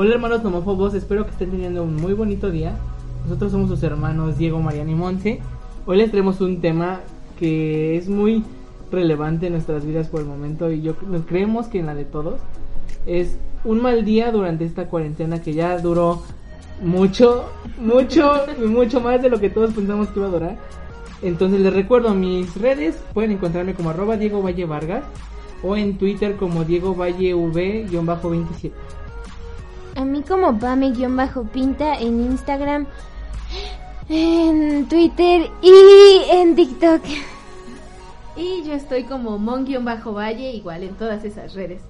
Hola hermanos nomófobos, espero que estén teniendo un muy bonito día. Nosotros somos sus hermanos Diego, Mariana y Monse. Hoy les traemos un tema que es muy relevante en nuestras vidas por el momento y yo nos creemos que en la de todos. Es un mal día durante esta cuarentena que ya duró mucho, mucho, mucho más de lo que todos pensamos que iba a durar. Entonces les recuerdo mis redes, pueden encontrarme como arroba Diego Valle Vargas o en Twitter como Diego Valle V-27. A mí como Pame-Pinta en Instagram, en Twitter y en TikTok. Y yo estoy como Mon-Valle, igual en todas esas redes.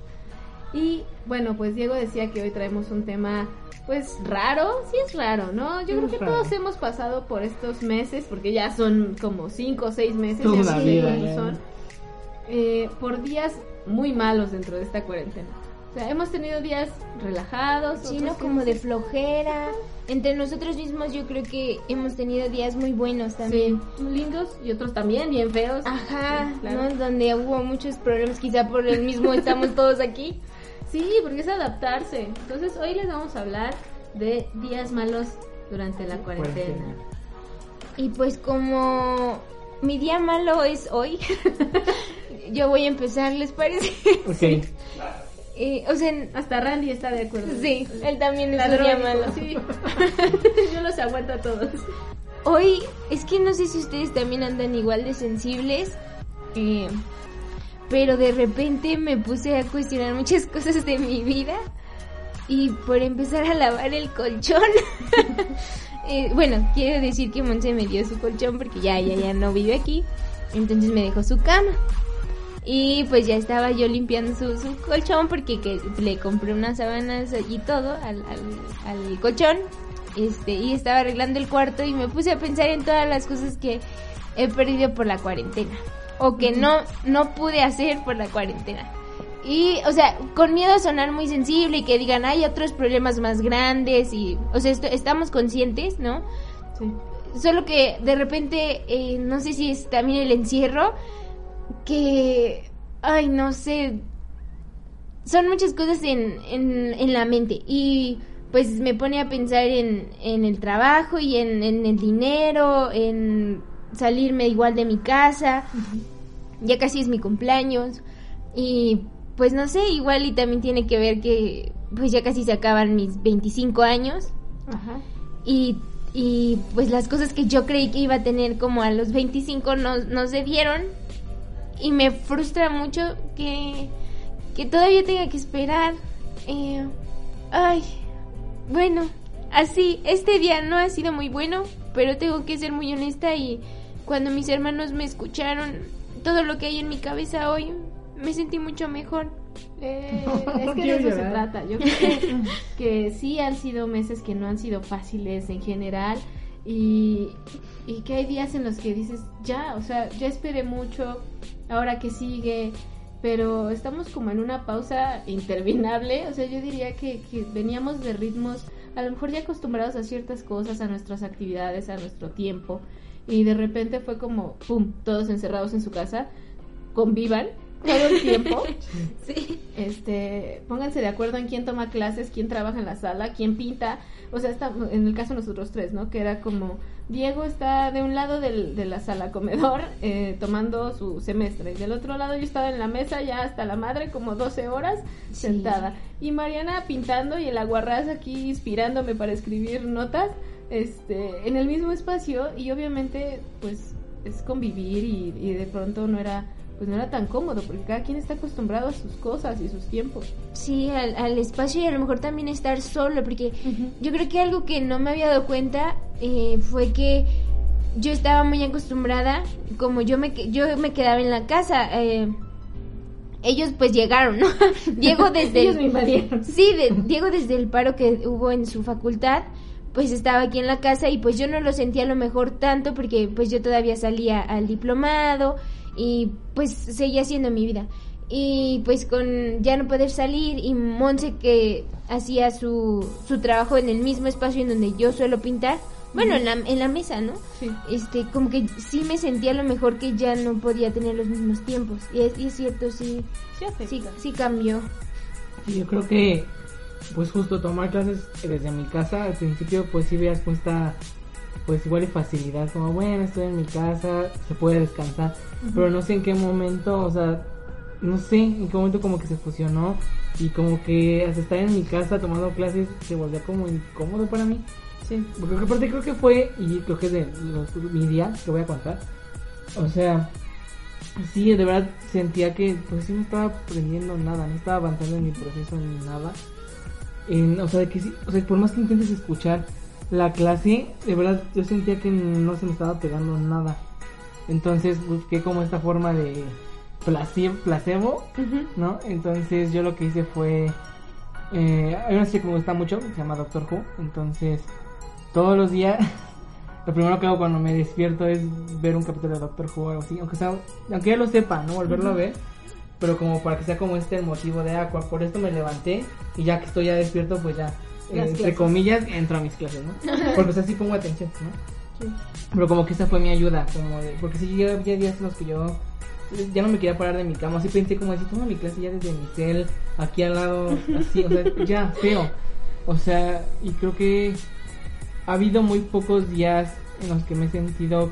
Y bueno, pues Diego decía que hoy traemos un tema pues raro, sí es raro, ¿no? Yo creo que todos hemos pasado por estos meses, porque ya son como cinco o seis meses, ya no sé cuántos son, eh, por días muy malos dentro de esta cuarentena. O sea, hemos tenido días relajados. sino Como de flojera. Entre nosotros mismos yo creo que hemos tenido días muy buenos también. Sí, lindos y otros también bien feos. Ajá, ¿no? Donde hubo muchos problemas, quizá por el mismo estamos todos aquí. Sí, porque es adaptarse. Entonces hoy les vamos a hablar de días malos durante la cuarentena. Y pues como mi día malo es hoy, yo voy a empezar, ¿les parece? Ok. Eh, o sea, hasta Randy está de acuerdo. Sí, él también es un malo. Sí. yo los aguanto a todos. Hoy, es que no sé si ustedes también andan igual de sensibles. Eh, pero de repente me puse a cuestionar muchas cosas de mi vida y por empezar a lavar el colchón. eh, bueno, quiero decir que Monse me dio su colchón porque ya, ya, ya no vive aquí. Entonces me dejó su cama. Y pues ya estaba yo limpiando su, su colchón porque que le compré unas sábanas y todo al, al, al colchón. Este, y estaba arreglando el cuarto y me puse a pensar en todas las cosas que he perdido por la cuarentena o que no, no pude hacer por la cuarentena. Y, o sea, con miedo a sonar muy sensible y que digan, hay otros problemas más grandes y, o sea, estamos conscientes, ¿no? Sí. Solo que de repente, eh, no sé si es también el encierro, que, ay, no sé, son muchas cosas en, en, en la mente y pues me pone a pensar en, en el trabajo y en, en el dinero, en salirme igual de mi casa. Ya casi es mi cumpleaños. Y pues no sé, igual y también tiene que ver que pues ya casi se acaban mis 25 años. Ajá. Y, y pues las cosas que yo creí que iba a tener como a los 25 no, no se dieron. Y me frustra mucho que, que todavía tenga que esperar. Eh, ay, bueno, así, este día no ha sido muy bueno, pero tengo que ser muy honesta y cuando mis hermanos me escucharon todo lo que hay en mi cabeza hoy, me sentí mucho mejor. Eh, es que de eso se trata. Yo creo que, que, sí han sido meses que no han sido fáciles en general y, y que hay días en los que dices, ya, o sea, ya esperé mucho, ahora que sigue, pero estamos como en una pausa interminable. O sea, yo diría que, que veníamos de ritmos a lo mejor ya acostumbrados a ciertas cosas, a nuestras actividades, a nuestro tiempo y de repente fue como, ¡pum!, todos encerrados en su casa, convivan todo el tiempo. sí. Este, pónganse de acuerdo en quién toma clases, quién trabaja en la sala, quién pinta. O sea, está, en el caso de nosotros tres, ¿no? Que era como, Diego está de un lado del, de la sala comedor eh, tomando su semestre. Y del otro lado yo estaba en la mesa ya hasta la madre, como 12 horas sentada. Y Mariana pintando y el aguarrás aquí inspirándome para escribir notas este, en el mismo espacio y obviamente pues es convivir y, de pronto no era pues no era tan cómodo porque cada quien está acostumbrado a sus cosas y sus tiempos. Sí, al, espacio y a lo mejor también estar solo porque yo creo que algo que no me había dado cuenta eh, fue que yo estaba muy acostumbrada, como yo me, yo me quedaba en la casa, eh, ellos pues llegaron, ¿no? Diego desde ellos me invadieron. Sí, de, Diego desde el paro que hubo en su facultad, pues estaba aquí en la casa y pues yo no lo sentía a lo mejor tanto porque pues yo todavía salía al diplomado y pues seguía haciendo mi vida. Y pues con ya no poder salir y Monse que hacía su, su trabajo en el mismo espacio en donde yo suelo pintar, bueno, en la, en la mesa, ¿no? Sí. Este, como que sí me sentía a lo mejor que ya no podía tener los mismos tiempos. Y es, y es cierto, sí, Sí, sí, sí cambió. Sí, yo creo que, pues justo tomar clases desde mi casa, al principio pues sí veas como esta, pues igual de facilidad, como bueno, estoy en mi casa, se puede descansar, pero no sé en qué momento, o sea, no sé en qué momento como que se fusionó y como que hasta estar en mi casa tomando clases se volvió como incómodo para mí. Sí. Porque aparte creo que fue, y creo que es de los, mi día que voy a contar. O sea, sí, de verdad sentía que pues sí no estaba aprendiendo nada, no estaba avanzando en mi proceso ni nada. En- o sea, de que sí, o sea, por más que intentes escuchar la clase, de verdad yo sentía que no se me estaba pegando nada. Entonces busqué como esta forma de place- placebo, Ujú. ¿no? Entonces yo lo que hice fue... Eh, hay una serie que me gusta mucho, que se llama Doctor Who. Entonces, todos los días, lo primero que hago cuando me despierto es ver un capítulo de Doctor Who o algo así. Aunque, sea, aunque ya lo sepa, ¿no? Volverlo a ver. Pero como para que sea como este el motivo de, ah, por esto me levanté y ya que estoy ya despierto, pues ya, entre clases. comillas, entro a mis clases, ¿no? Porque o sea, sí pongo atención, ¿no? Sí. Pero como que esa fue mi ayuda, como de, porque sí, había días en los que yo ya no me quería parar de mi cama, así pensé como así, toma mi clase ya desde mi cel, aquí al lado, así, o sea, ya, feo. O sea, y creo que ha habido muy pocos días en los que me he sentido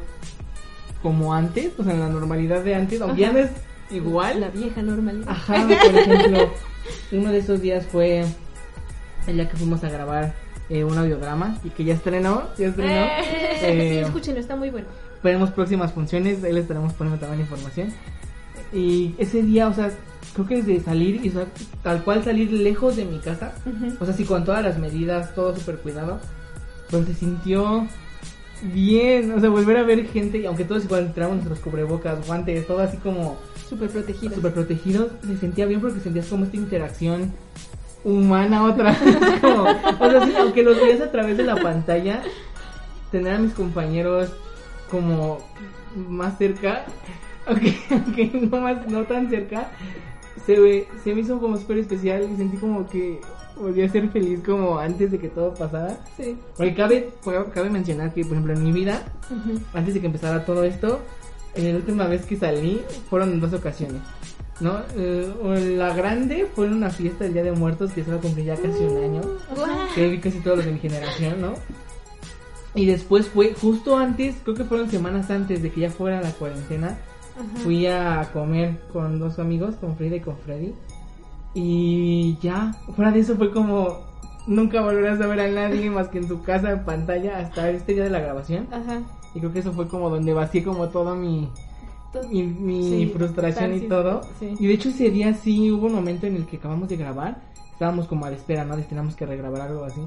como antes, o sea, en la normalidad de antes, aunque ya no es igual. La vieja normalidad. Ajá, por ejemplo, uno de esos días fue el día que fuimos a grabar eh, un audiodrama y que ya estrenó, ya estrenó. sí, Eh, escúchenlo, está muy bueno. Esperemos próximas funciones, ahí les estaremos poniendo también información. Y ese día, o sea, creo que desde salir, y o sea, tal cual salir lejos de mi casa, Ujú. o sea, sí, con todas las medidas, todo súper cuidado, pero se sintió bien, o sea, volver a ver gente, y aunque todos igual traemos nuestros cubrebocas, guantes, todo así como Súper protegida. súper protegidos, se sentía bien porque sentías como esta interacción humana otra vez. como, o sea, sí, aunque los veías a través de la pantalla, tener a mis compañeros como más cerca, aunque, aunque no, más, no tan cerca, se, ve- se me hizo como súper especial y sentí como que volví a ser feliz como antes de que todo pasara. Sí. Porque cabe, cabe mencionar que, por ejemplo, en mi vida, antes de que empezara todo esto, eh, la última vez que salí fueron en dos ocasiones. ¿No? Eh, la grande fue en una fiesta del Día de Muertos que se va a cumplir ya casi un año. Guau. Que vi casi todos los de mi generación, ¿no? Y después fue justo antes, creo que fueron semanas antes de que ya fuera la cuarentena. Ajá. Fui a comer con dos amigos, con Frida y con Freddy. Y ya, fuera de eso fue como nunca volverás a ver a nadie más que en su casa en pantalla hasta este día de la grabación. Ajá. Y creo que eso fue como donde vacié como toda mi, mi, mi Sí, frustración y todo. sí. Y de hecho ese día sí hubo un momento en el que acabamos de grabar. Estábamos como a la espera, ¿no? De teníamos que regrabar algo así.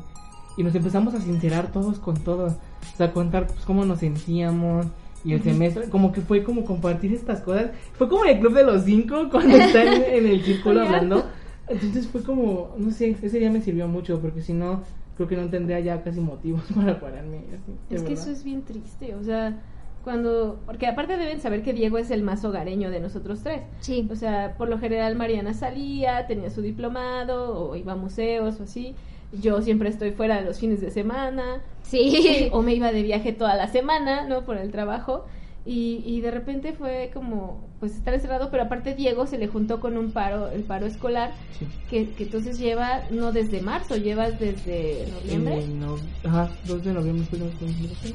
Y nos empezamos a sincerar todos con todos. O sea, contar pues, cómo nos sentíamos. Y el semestre, como que fue como compartir estas cosas. Fue como el club de los cinco cuando están en el círculo hablando. Entonces fue como, no sé, ese día me sirvió mucho porque si no, creo que no tendría ya casi motivos para pararme. así, Es que verdad. eso es bien triste, o sea, cuando, porque aparte deben saber que Diego es el más hogareño de nosotros tres. Sí. O sea, por lo general Mariana salía, tenía su diplomado o iba a museos o así. Yo siempre estoy fuera los fines de semana. Sí. o me iba de viaje toda la semana, ¿no? Por el trabajo. Y, y de repente fue como, pues estar encerrado, pero aparte Diego se le juntó con un paro, el paro escolar, Sí. que, que entonces lleva, no desde marzo, llevas desde noviembre. Eh, no, ajá, 2 de noviembre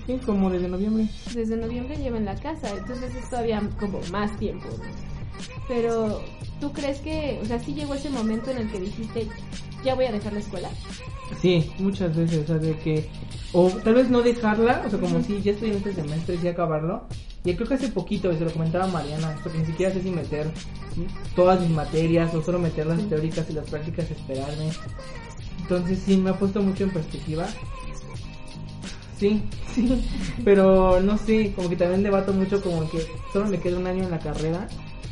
Sí, como desde noviembre. Desde noviembre lleva en la casa, entonces es todavía como más tiempo. Pero, ¿tú crees que, o sea, sí llegó ese momento en el que dijiste, ya voy a dejar la escuela? Sí, muchas veces, o sea, de que, o tal vez no dejarla, o sea, como si ya estoy en este semestre, sí acabarlo. Y creo que hace poquito, se lo comentaba Mariana, porque ni siquiera sé si meter todas mis materias o solo meter las teóricas y las prácticas, esperarme. Entonces sí, me ha puesto mucho en perspectiva. Sí, sí, pero no sé, como que también debato mucho como que solo me queda un año en la carrera.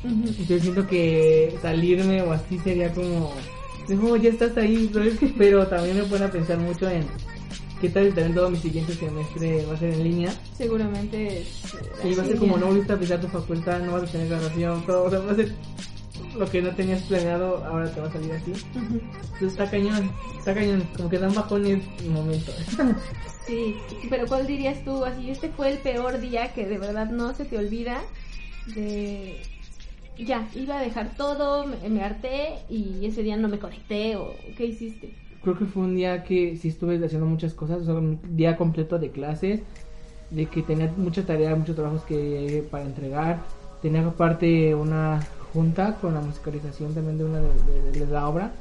Y yo siento que salirme o así sería como, no, ya estás ahí, pero también me pone a pensar mucho en qué tal también todo mi siguiente semestre va a ser en línea. Seguramente Y va a ser como no volviste a pisar tu facultad, no vas a tener graduación, todo, o sea, va a ser lo que no tenías planeado, ahora te va a salir así. Entonces está cañón, está cañón, como que dan bajones en momentos. Sí, pero ¿cuál dirías tú? Así, este fue el peor día que de verdad no se te olvida de... Ya, iba a dejar todo, me, me harté y ese día no me conecté o ¿qué hiciste? Creo que fue un día que sí estuve haciendo muchas cosas, o sea, un día completo de clases, de que tenía mucha tarea, muchos trabajos que para entregar, tenía aparte una junta con la musicalización también de una de, de- de la obra.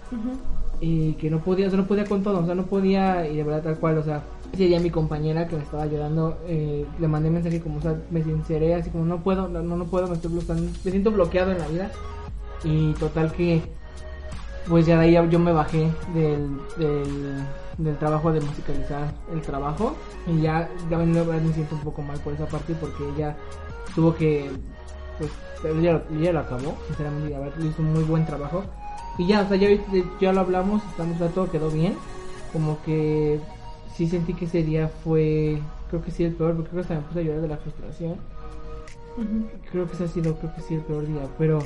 Y que no podía, o sea, no podía con todo, o sea, no podía y de verdad tal cual, o sea, ese día mi compañera que me estaba ayudando, eh, le mandé mensaje como, o sea, me sinceré así como, no puedo, no, no puedo, me estoy bloqueando, me siento bloqueado en la vida y total que, pues ya de ahí yo me bajé del, del, del trabajo de musicalizar el trabajo y ya, ya me, me siento un poco mal por esa parte porque ella tuvo que, pues, ella, lo- ella lo acabó, sinceramente, ver, hizo un muy buen trabajo y ya, o sea, ya, ya lo hablamos, estamos, ya todo quedó bien. Como que sí sentí que ese día fue, creo que sí el peor, porque creo que hasta me puse a llorar de la frustración. Creo que ese ha sido, creo que sí el peor día, pero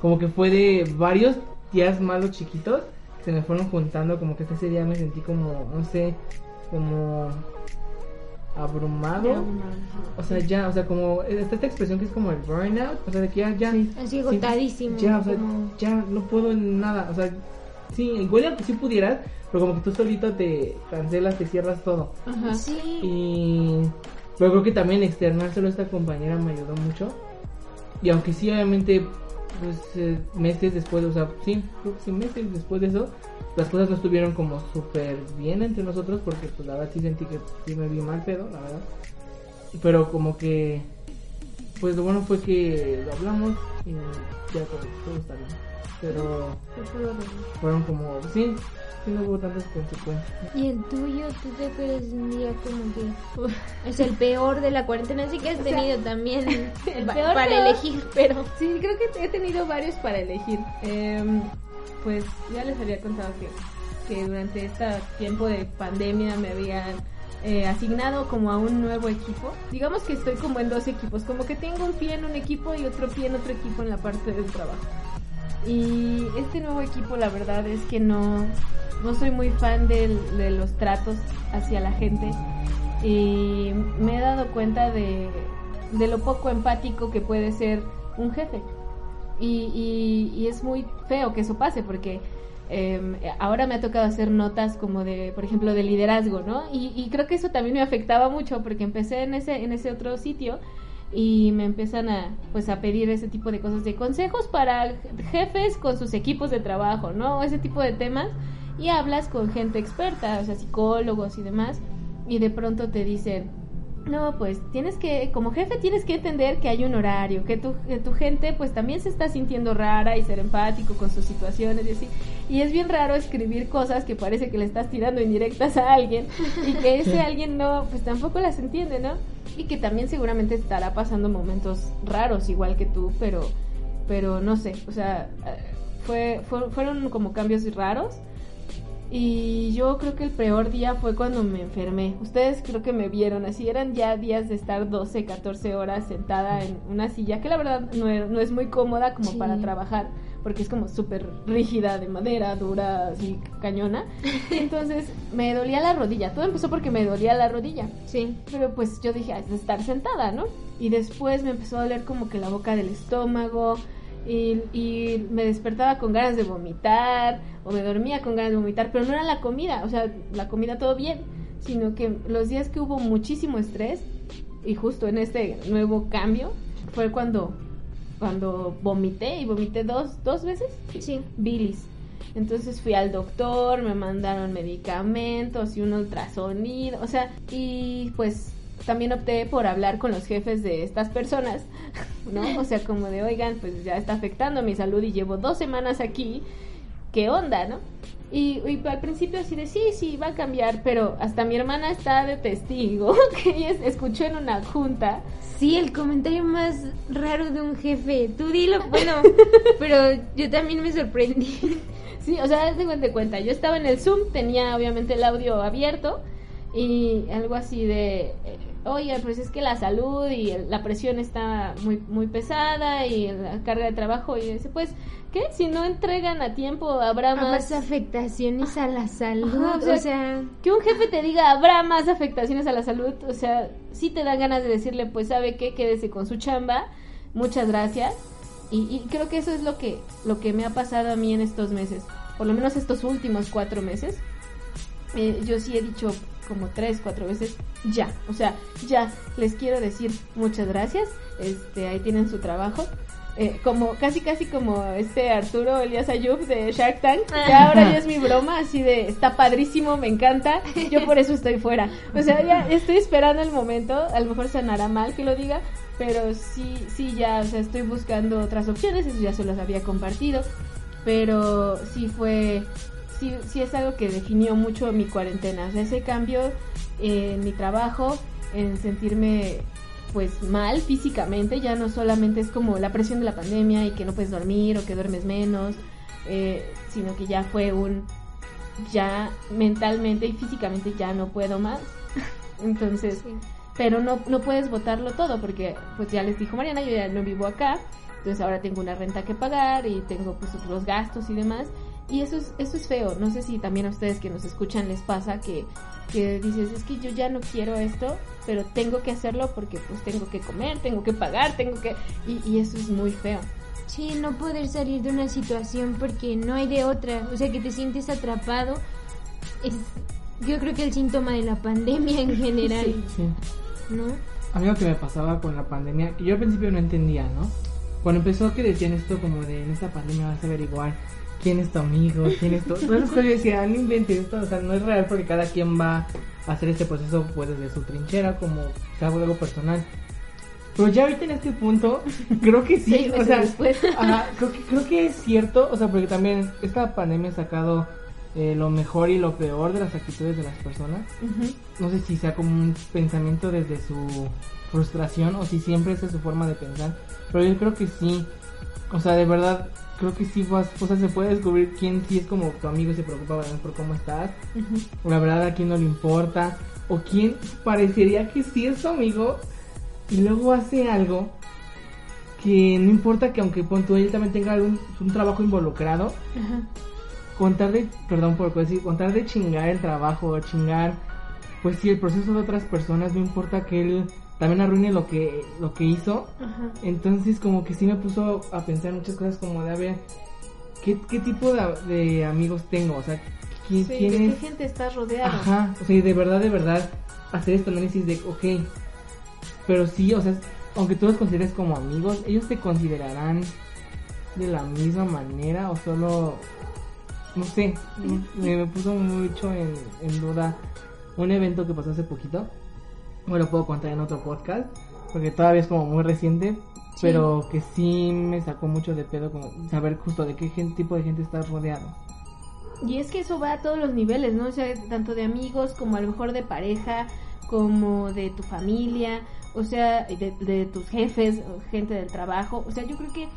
como que fue de varios días malos chiquitos que se me fueron juntando, como que ese día me sentí como, no sé, como abrumado. O sea, ya, o sea, como está esta expresión que es como el burnout, o sea, de que ya, ya, Así agotadísimo. ya, o sea, como- ya no puedo en nada, o sea, sí, igual aunque sí pudieras, pero como que tú solito te cancelas, te cierras todo. Ajá. Sí. Y pero creo que también externárselo a esta compañera me ayudó mucho. Y aunque sí, obviamente, pues eh, meses después, o sea, sí, creo que sí, meses después de eso, las cosas no estuvieron como súper bien entre nosotros, porque pues la verdad sí sentí que sí me vi mal pedo, la verdad. Pero como que, pues lo bueno fue que lo hablamos y ya todo, todo está bien. Pero fueron como, sí, sí no hubo tantas consecuencias. ¿Y el tuyo? ¿Tú te acuerdas un día como que uf, es el peor de la cuarentena? Así que has tenido también el peor, para peor. elegir, pero... Sí, creo que he tenido varios para elegir. Em, pues ya les había contado que, que durante este tiempo de pandemia me habían eh, asignado como a un nuevo equipo. Digamos que estoy como en dos equipos, como que tengo un pie en un equipo y otro pie en otro equipo en la parte del trabajo. Y este nuevo equipo la verdad es que no, no soy muy fan de los tratos hacia la gente y me he dado cuenta de, de lo poco empático que puede ser un jefe. Y, y- y es muy feo que eso pase porque eh, ahora me ha tocado hacer notas como de, por ejemplo, de liderazgo, ¿no? Y, y creo que eso también me afectaba mucho porque empecé en ese, en ese otro sitio y me empiezan a pues a pedir ese tipo de cosas de consejos para jefes con sus equipos de trabajo, ¿no? Ese tipo de temas y hablas con gente experta, o sea, psicólogos y demás y de pronto te dicen, no, pues tienes que, como jefe tienes que entender que hay un horario, que tu, que tu gente pues también se está sintiendo rara y ser empático con sus situaciones y así. Y es bien raro escribir cosas que parece que le estás tirando indirectas a alguien y que ese alguien no, pues tampoco las entiende, ¿no? Y que también seguramente estará pasando momentos raros igual que tú, pero, pero no sé, o sea, eh, fue, fue- fueron como cambios raros. Y yo creo que el peor día fue cuando me enfermé. Ustedes creo que me vieron así. Eran ya días de estar 12, 14 horas sentada en una silla que la verdad no, no es muy cómoda como Sí. para trabajar. Porque es como súper rígida, de madera, dura, así cañona. Entonces me dolía la rodilla. Todo empezó porque me dolía la rodilla. Sí. Pero pues yo dije, "Ah, es de estar sentada, ¿no? Y después me empezó a doler como que la boca del estómago y, y me despertaba con ganas de vomitar o me dormía con ganas de vomitar, pero no era la comida, o sea, la comida todo bien, sino que los días que hubo muchísimo estrés y justo en este nuevo cambio fue cuando cuando vomité y vomité dos, dos veces Sí. bilis. Entonces fui al doctor, me mandaron medicamentos y un ultrasonido, o sea, y pues también opté por hablar con los jefes de estas personas, ¿no? O sea, como de, oigan, pues ya está afectando mi salud y llevo dos semanas aquí, ¿qué onda, no? Y, al principio así de, sí, sí, va a cambiar, pero hasta mi hermana está de testigo, que ella escuchó en una junta. Sí, el comentario más raro de un jefe. Tú dilo, bueno, pero yo también me sorprendí. Sí, o sea, tengo de cuenta, yo estaba en el Zoom, tenía obviamente el audio abierto y algo así de, oye, pues es que la salud y la presión está muy, muy pesada y la carga de trabajo y dice, pues ¿qué? Si no entregan a tiempo, habrá más... afectaciones a la salud. o, sea, que un jefe te diga, habrá más afectaciones a la salud. O sea, sí te dan ganas de decirle, pues, ¿sabe qué? Quédese con su chamba. Muchas gracias. Y, creo que eso es lo que, lo que me ha pasado a mí en estos meses. Por lo menos estos últimos cuatro meses. Eh, yo sí he dicho como tres, cuatro veces, ya. O sea, ya les quiero decir muchas gracias. Este, ahí tienen su trabajo eh, como casi casi como este Arturo Elías Ayub de Shark Tank, que ahora ya es mi broma, así de está padrísimo, me encanta, yo por eso estoy fuera. O sea, ya estoy esperando el momento, a lo mejor sonará mal que lo diga, pero sí, sí, ya, o sea, estoy buscando otras opciones, eso ya se los había compartido, pero sí fue, sí, sí es algo que definió mucho mi cuarentena, o sea, ese cambio en mi trabajo, en sentirme pues mal físicamente, ya no solamente es como la presión de la pandemia y que no puedes dormir o que duermes menos, eh, sino que ya fue un, ya mentalmente y físicamente ya no puedo más. Entonces, pero no, no puedes votarlo todo porque pues ya les dijo Mariana, yo ya no vivo acá, entonces ahora tengo una renta que pagar y tengo pues los gastos y demás. Y eso es, eso es feo. No sé si también a ustedes que nos escuchan les pasa que, que dices, es que yo ya no quiero esto, pero tengo que hacerlo porque pues tengo que comer, tengo que pagar, tengo que... Y, y eso es muy feo. Sí, no poder salir de una situación porque no hay de otra. O sea, que te sientes atrapado. Es, yo creo que el síntoma de la pandemia en general. Sí, sí. ¿No? A mí lo que me pasaba con la pandemia, que yo al principio no entendía, ¿no? Cuando empezó que decían esto como de en esta pandemia vas a averiguar quién es tu amigo, quién es tu... Todas esas cosas yo decía, no inventes esto, o sea, no es real porque cada quien va a hacer este proceso pues desde su trinchera como sea algo personal. Pero ya ahorita en este punto, creo que sí, o sea, creo, que, creo que es cierto, o sea, porque también esta pandemia ha sacado eh, lo mejor y lo peor de las actitudes de las personas. No sé si sea como un pensamiento desde su frustración o si siempre es su forma de pensar, pero yo creo que sí. O sea, de verdad, creo que sí, pues, o sea, se puede descubrir quién sí es como tu amigo y se preocupa por cómo estás, o la verdad a quién no le importa, o quién parecería que sí es tu amigo y luego hace algo que no importa que aunque pon, él también tenga algún, un trabajo involucrado, contar de, perdón por decir, contar de chingar el trabajo, o chingar, pues sí, el proceso de otras personas, no importa que él también arruine lo que lo que hizo. Entonces como que sí me puso a pensar muchas cosas como de a ver qué, qué tipo de, amigos tengo, o sea, ¿quién, sí, ¿de qué gente estás rodeado? Ajá, o sea, de verdad, de verdad hacer este análisis de, ok, pero sí, o sea, aunque tú los consideres como amigos, ellos te considerarán de la misma manera o solo, no sé, me, puso mucho en, en duda un evento que pasó hace poquito no lo puedo contar en otro podcast, porque todavía es como muy reciente, pero que sí me sacó mucho de pedo como saber justo de qué tipo de gente estás rodeado. Y es que eso va a todos los niveles, ¿no? O sea, tanto de amigos como a lo mejor de pareja, como de tu familia, o sea, de, de tus jefes, gente del trabajo. O sea, yo creo que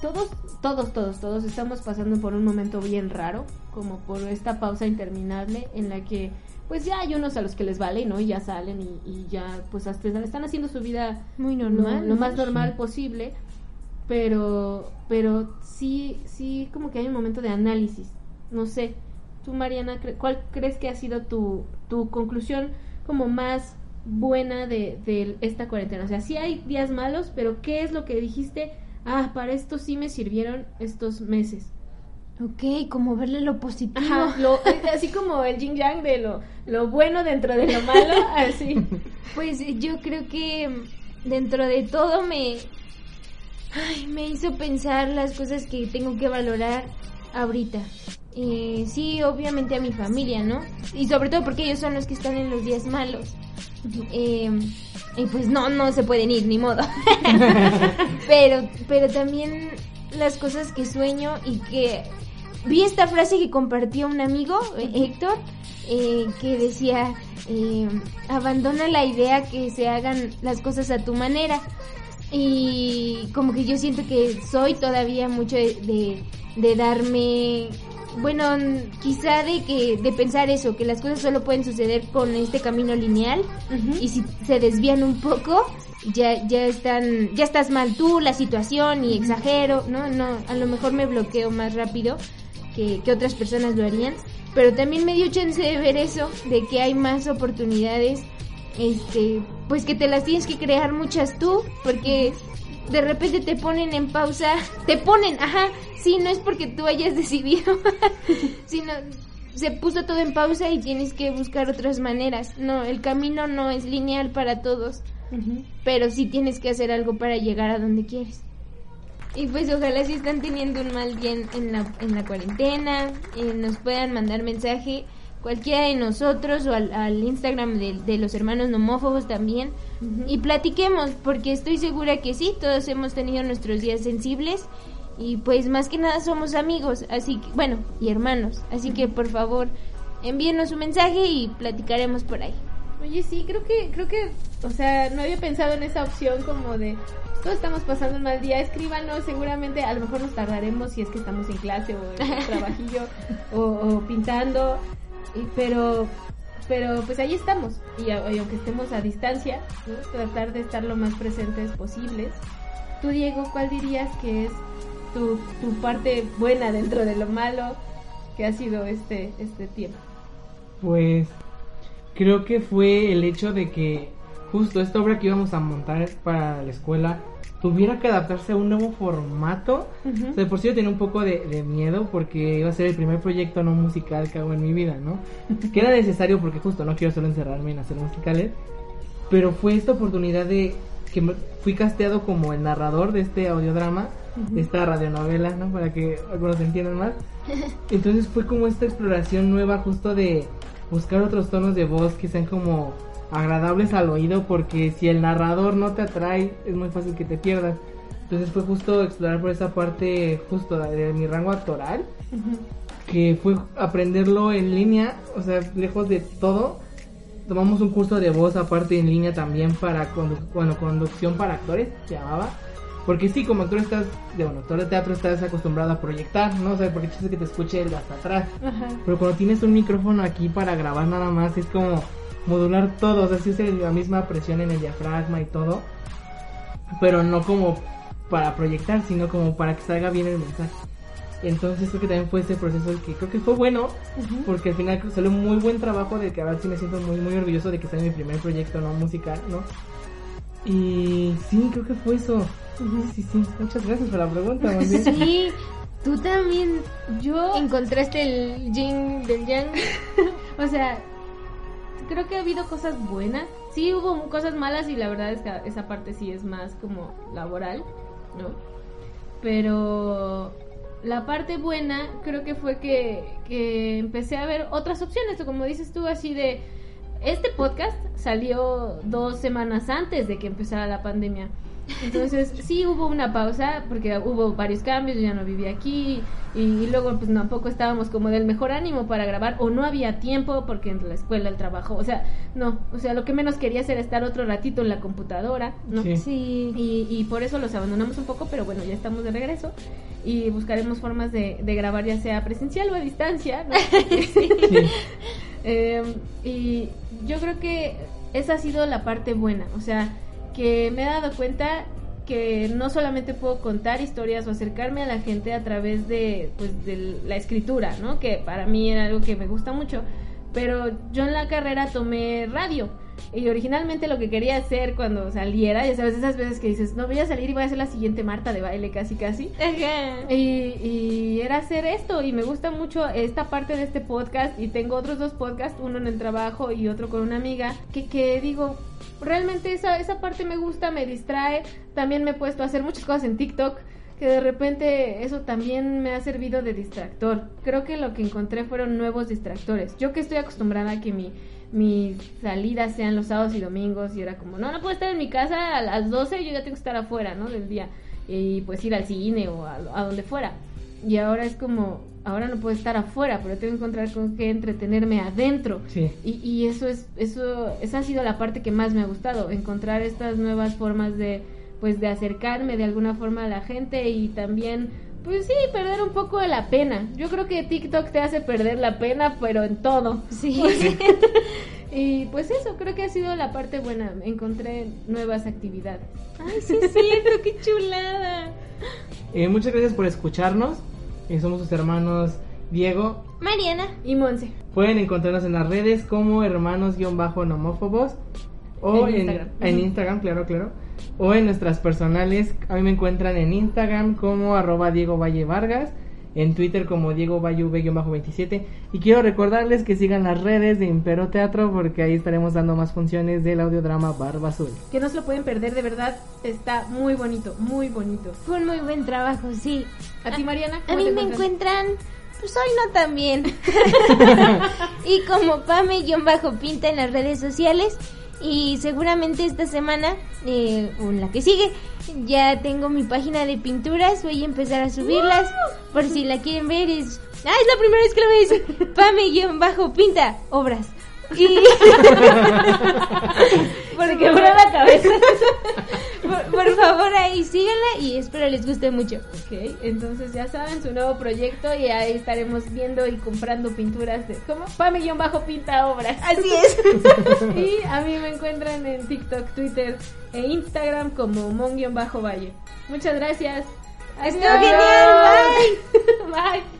todos, todos, todos, todos estamos pasando por un momento bien raro, como por esta pausa interminable en la que pues ya hay unos a los que les vale, ¿no? Y ya salen y, ya, pues hasta están haciendo su vida muy normal, lo, más normal posible, pero, pero sí, sí, como que hay un momento de análisis. No sé, tú Mariana, ¿cuál crees que ha sido tu, tu conclusión como más buena de, de esta cuarentena? O sea, sí hay días malos, pero ¿qué es lo que dijiste? Ah, para esto sí me sirvieron estos meses. Ok, como verle lo positivo. lo, eh, así como el yin yang de lo, lo bueno dentro de lo malo, así. Pues yo creo que dentro de todo me, ay, me hizo pensar las cosas que tengo que valorar ahorita. Eh, sí, obviamente a mi familia, ¿no? Y sobre todo porque ellos son los que están en los días malos. Eh, y pues no, no se pueden ir, ni modo. pero, pero también las cosas que sueño y que vi esta frase que compartió un amigo, eh, Héctor, eh, que decía, eh, abandona la idea que se hagan las cosas a tu manera. Y como que yo siento que soy todavía mucho de, de, darme bueno, quizá de que de pensar eso, que las cosas solo pueden suceder con este camino lineal y si se desvían un poco, ya ya están ya estás mal tú, la situación y exagero, no, no, a lo mejor me bloqueo más rápido que, que otras personas lo harían pero también me dio chance de ver eso, de que hay más oportunidades, este, pues que te las tienes que crear muchas tú, porque de repente te ponen en pausa, te ponen, ajá, sí, no es porque tú hayas decidido, sino se puso todo en pausa y tienes que buscar otras maneras. No, el camino no es lineal para todos, pero sí tienes que hacer algo para llegar a donde quieres. Y pues ojalá si están teniendo un mal día en la, en la cuarentena, eh, nos puedan mandar mensaje cualquiera de nosotros o al, Instagram de, los hermanos nomófobos también. Y platiquemos porque estoy segura que sí, todos hemos tenido nuestros días sensibles y pues más que nada somos amigos, así que bueno, y hermanos, así que por favor envíenos un mensaje y platicaremos por ahí. Oye, sí, creo que creo que o sea, no había pensado en esa opción como de todos estamos pasando un mal día, escríbanos, seguramente a lo mejor nos tardaremos si es que estamos en clase o en trabajillo o, pintando, pero pero pues ahí estamos y, aunque estemos a distancia, tratar de estar lo más presentes posibles. Tú Diego, ¿cuál dirías que es tu, tu parte buena dentro de lo malo que ha sido este, este tiempo? Pues creo que fue el hecho de que justo esta obra que íbamos a montar para la escuela tuviera que adaptarse a un nuevo formato. O sea, por sí yo tenía un poco de, miedo porque iba a ser el primer proyecto no musical que hago en mi vida, ¿no? que era necesario porque justo no quiero solo encerrarme en hacer musicales. Pero fue esta oportunidad de que fui casteado como el narrador de este audiodrama, de esta radionovela, ¿no? Para que algunos entiendan más. Entonces fue como esta exploración nueva justo de buscar otros tonos de voz que sean como agradables al oído porque si el narrador no te atrae es muy fácil que te pierdas. Entonces fue justo explorar por esa parte justo de, mi rango actoral, que fue aprenderlo en línea, o sea, lejos de todo. Tomamos un curso de voz aparte en línea también para bueno, conducción para actores, se llamaba. Porque sí, como actor estás, de bueno, actor de teatro estás acostumbrado a proyectar, ¿no? O sea, porque chiste que te escuche el hasta atrás. Pero cuando tienes un micrófono aquí para grabar nada más, es como modular todo, o sea, sí es la misma presión en el diafragma y todo, pero no como para proyectar, sino como para que salga bien el mensaje. Entonces creo que también fue ese proceso el que creo que fue bueno, porque al final salió muy buen trabajo de que a ver si me siento muy muy orgulloso de que sea mi primer proyecto no musical, ¿no? Y sí, creo que fue eso. Sí, sí, muchas gracias por la pregunta. Sí, tú también, yo encontraste el yin del yang. o sea, creo que ha habido cosas buenas. Sí hubo cosas malas y la verdad es que esa parte sí es más como laboral, ¿no? Pero la parte buena creo que fue que, que empecé a ver otras opciones, como dices tú, así de... Este podcast salió dos semanas antes de que empezara la pandemia. Entonces sí hubo una pausa porque hubo varios cambios, yo ya no vivía aquí y, luego pues tampoco estábamos como del mejor ánimo para grabar o no había tiempo porque en la escuela, el trabajo, o sea, no, o sea, lo que menos quería era estar otro ratito en la computadora, ¿no? Sí. Y, por eso los abandonamos un poco, pero bueno, ya estamos de regreso y buscaremos formas de, grabar ya sea presencial o a distancia, ¿no? sí. Em, y yo creo que esa ha sido la parte buena, o sea, que me he dado cuenta que no solamente puedo contar historias o acercarme a la gente a través de, pues, de la escritura, ¿no? Que para mí era algo que me gusta mucho. Pero yo en la carrera tomé radio. Y originalmente lo que quería hacer cuando saliera, ya sabes, esas veces que dices, no voy a salir y voy a ser la siguiente Marta de baile casi casi. Y, y, era hacer esto y me gusta mucho esta parte de este podcast y tengo otros dos podcasts, uno en el trabajo y otro con una amiga, que, que digo, realmente esa, esa parte me gusta, me distrae, también me he puesto a hacer muchas cosas en TikTok que de repente eso también me ha servido de distractor. Creo que lo que encontré fueron nuevos distractores. Yo que estoy acostumbrada a que mi mis salidas sean los sábados y domingos y era como, no, no puedo estar en mi casa a las 12, yo ya tengo que estar afuera, ¿no? Del día y pues ir al cine o a, donde fuera. y ahora es como, ahora no puedo estar afuera, pero tengo que encontrar con qué entretenerme adentro. Sí. Y, y eso es, eso, esa ha sido la parte que más me ha gustado, encontrar estas nuevas formas de, pues, de acercarme de alguna forma a la gente y también, pues sí, perder un poco de la pena. Yo creo que TikTok te hace perder la pena, pero en todo. Sí. Y pues eso, creo que ha sido la parte buena. Encontré nuevas actividades. Ay, sí es cierto, qué chulada. Eh, muchas gracias por escucharnos. Eh, somos sus hermanos Diego. Mariana. Y Monse. Pueden encontrarnos en las redes como hermanos-nomófobos. O En en, Instagram. en Instagram, claro, claro. O en nuestras personales. A mí me encuentran en Instagram como arroba Diego Valle Vargas. En Twitter como Diego Valle V-27. Y quiero recordarles que sigan las redes de Impero Teatro porque ahí estaremos dando más funciones del audiodrama Barba Azul. Que no se lo pueden perder, de verdad. Está muy bonito, muy bonito. Fue un muy buen trabajo, sí. ¿A ti, Mariana? A mí te me encuentran, pues hoy no tan bien. y como Pame-Pinta en las redes sociales. Y seguramente esta semana, eh, o la que sigue, ya tengo mi página de pinturas. Voy a empezar a subirlas. Por si la quieren ver, es. Ah, es la primera vez que lo decir. Pame-Pinta, obras. Y. Se quebró la cabeza. Por, por favor, ahí síganla y espero les guste mucho. ok, entonces ya saben su nuevo proyecto y ahí estaremos viendo y comprando pinturas de. ¿Cómo? Pame-pinta obras. Así es. Y a mí me encuentran en TikTok, Twitter e Instagram como mon-valle. Muchas gracias. Estuvo genial, bye. bye.